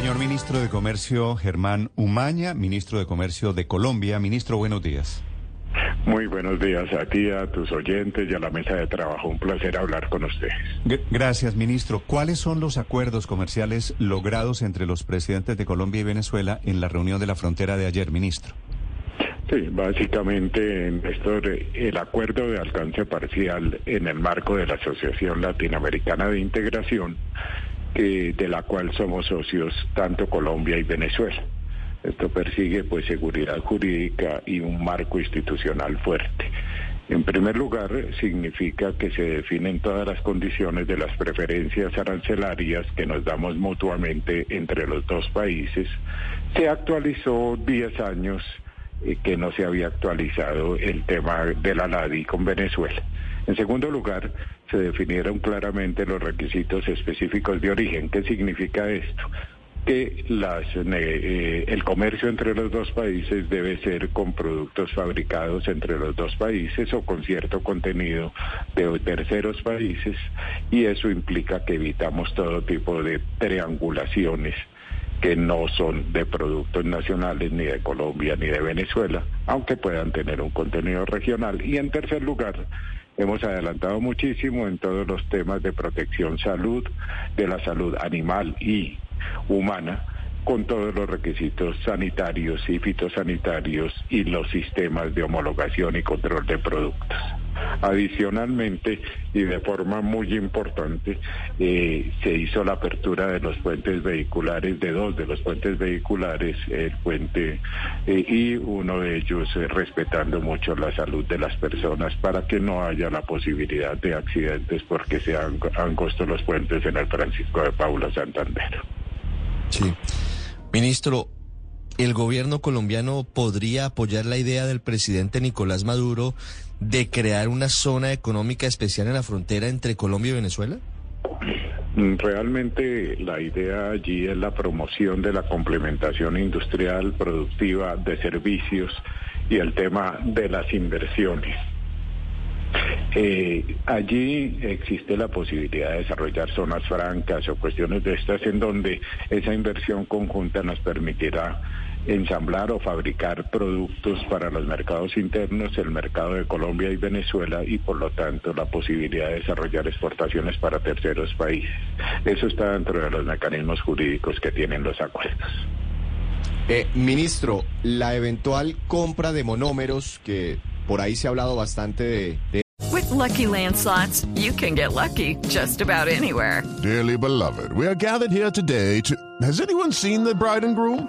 Señor Ministro de Comercio Germán Umaña, Ministro de Comercio de Colombia. Ministro, buenos días. Muy buenos días a ti, a tus oyentes y a la mesa de trabajo. Un placer hablar con ustedes. Gracias, ministro. ¿Cuáles son los acuerdos comerciales logrados entre los presidentes de Colombia y Venezuela en la reunión de la frontera de ayer, ministro? Sí, básicamente en esto el acuerdo de alcance parcial en el marco de la Asociación Latinoamericana de Integración, que, de la cual somos socios tanto Colombia y Venezuela. Esto persigue pues seguridad jurídica y un marco institucional fuerte. En primer lugar, significa que se definen todas las condiciones de las preferencias arancelarias que nos damos mutuamente entre los dos países. Se actualizó 10 años eh, que no se había actualizado el tema de la LADI con Venezuela. En segundo lugar, se definieron claramente los requisitos específicos de origen. ¿Qué significa esto? que las, eh, el comercio entre los dos países debe ser con productos fabricados entre los dos países o con cierto contenido de terceros países y eso implica que evitamos todo tipo de triangulaciones que no son de productos nacionales ni de Colombia ni de Venezuela, aunque puedan tener un contenido regional. Y en tercer lugar, hemos adelantado muchísimo en todos los temas de protección salud, de la salud animal y humana, con todos los requisitos sanitarios y fitosanitarios y los sistemas de homologación y control de productos. Adicionalmente, y de forma muy importante, eh, se hizo la apertura de los puentes vehiculares, de dos de los puentes vehiculares, el puente eh, y uno de ellos eh, respetando mucho la salud de las personas para que no haya la posibilidad de accidentes porque se han angostos los puentes en el Francisco de Paula Santander. Sí. Ministro, ¿el gobierno colombiano podría apoyar la idea del presidente Nicolás Maduro de crear una zona económica especial en la frontera entre Colombia y Venezuela? Mm, Realmente la idea allí es la promoción de la complementación industrial, productiva, de servicios y el tema de las inversiones. Eh, allí existe la posibilidad de desarrollar zonas francas o cuestiones de estas en donde esa inversión conjunta nos permitirá ensamblar o fabricar productos para los mercados internos, el mercado de Colombia y Venezuela y por lo tanto la posibilidad de desarrollar exportaciones para terceros países. Eso está dentro de los mecanismos jurídicos que tienen los acuerdos. Eh, ministro, la eventual compra de monómeros, que por ahí se ha hablado bastante de, de With Lucky Land slots, you can get lucky just about anywhere. Dearly beloved, we are gathered here today to. Has anyone seen the bride and groom?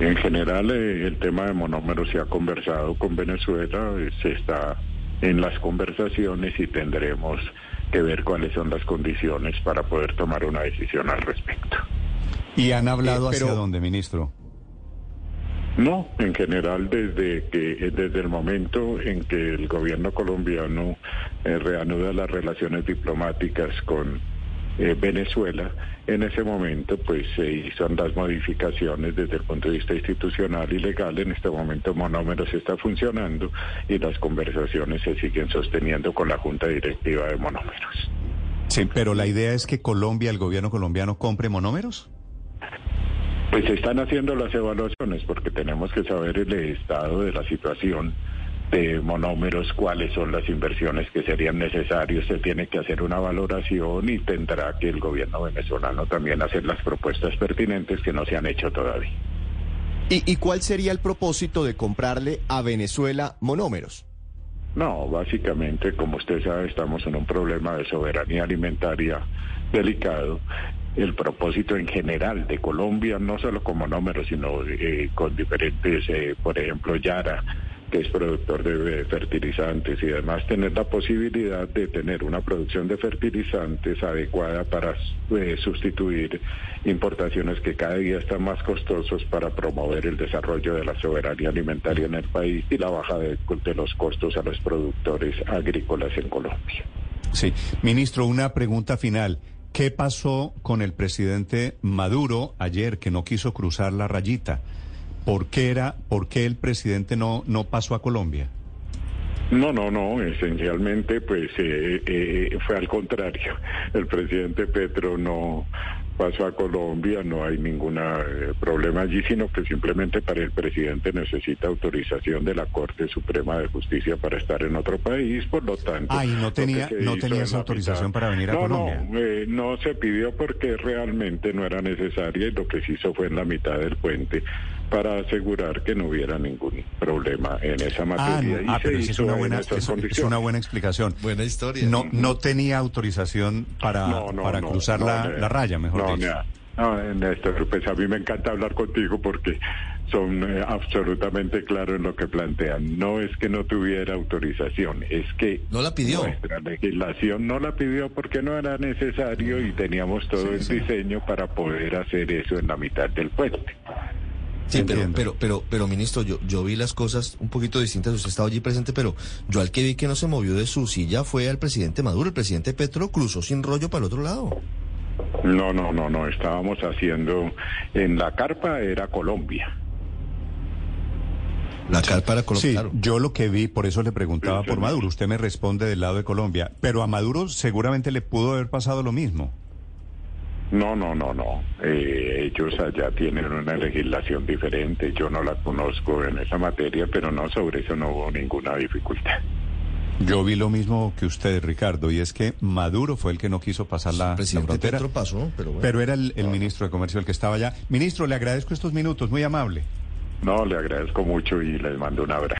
En general, eh, el tema de monómeros se ha conversado con Venezuela, eh, se está en las conversaciones y tendremos que ver cuáles son las condiciones para poder tomar una decisión al respecto. ¿Y han hablado Eh, pero- hacia dónde, ministro? No, en general desde que eh, desde el momento en que el gobierno colombiano eh, reanuda las relaciones diplomáticas con eh, Venezuela, en ese momento pues se hizo las modificaciones desde el punto de vista institucional y legal. En este momento Monómeros está funcionando y las conversaciones se siguen sosteniendo con la Junta Directiva de Monómeros. Sí, pero la idea es que Colombia, el gobierno colombiano, compre monómeros. Pues se están haciendo las evaluaciones porque tenemos que saber el estado de la situación de monómeros, cuáles son las inversiones que serían necesarias. Se tiene que hacer una valoración y tendrá que el gobierno venezolano también hacer las propuestas pertinentes que no se han hecho todavía. ¿Y, ¿Y cuál sería el propósito de comprarle a Venezuela monómeros? No, básicamente, como usted sabe, estamos en un problema de soberanía alimentaria delicado. El propósito en general de Colombia, no solo como monómeros, sino eh, con diferentes, eh, por ejemplo, Yara, que es productor de fertilizantes y además tener la posibilidad de tener una producción de fertilizantes adecuada para eh, sustituir importaciones que cada día están más costosos para promover el desarrollo de la soberanía alimentaria en el país y la baja de, de los costos a los productores agrícolas en Colombia. Sí, ministro, una pregunta final. ¿Qué pasó con el presidente Maduro ayer que no quiso cruzar la rayita? ¿Por qué, era, por qué el presidente no, no pasó a Colombia? No, no, no, esencialmente pues eh, eh, fue al contrario. El presidente Petro no pasó a Colombia, no hay ningún eh, problema allí, sino que simplemente para el presidente necesita autorización de la Corte Suprema de Justicia para estar en otro país, por lo tanto... Ah, no tenía, no tenía esa autorización para venir a Colombia. No, no se pidió porque realmente no era necesaria y lo que se hizo fue en la mitad del puente para asegurar que no hubiera ningún problema en esa materia. Ah, ah pero es una, buena, es, una buena explicación. Buena historia. No, no tenía autorización para, para cruzar la, la, raya, mejor dicho. No, Néstor, pues a mí me encanta hablar contigo porque son eh, absolutamente claros en lo que plantean. No es que no tuviera autorización, es que no la pidió. Nuestra legislación no la pidió porque no era necesario y teníamos todo el diseño para poder hacer eso en la mitad del puente. Sí, pero, pero, pero, pero, ministro, yo, yo vi las cosas un poquito distintas. Usted estaba allí presente, pero yo al que vi que no se movió de su silla fue al presidente Maduro. El presidente Petro cruzó sin rollo para el otro lado. No, no, no, no. Estábamos haciendo en la carpa era Colombia. La carpa era Colombia. Sí, yo lo que vi, por eso le preguntaba por Maduro. Usted me responde del lado de Colombia, pero a Maduro seguramente le pudo haber pasado lo mismo. No, no, no, no. Eh, ellos allá tienen una legislación diferente. Yo no la conozco en esa materia, pero no, sobre eso no hubo ninguna dificultad. Yo vi lo mismo que usted, Ricardo, y es que Maduro fue el que no quiso pasar la, frontera. pasó, pero, pero era el, ministro de Comercio el que estaba allá. Ministro, le agradezco estos minutos, muy amable. No, le agradezco mucho y les mando un abrazo.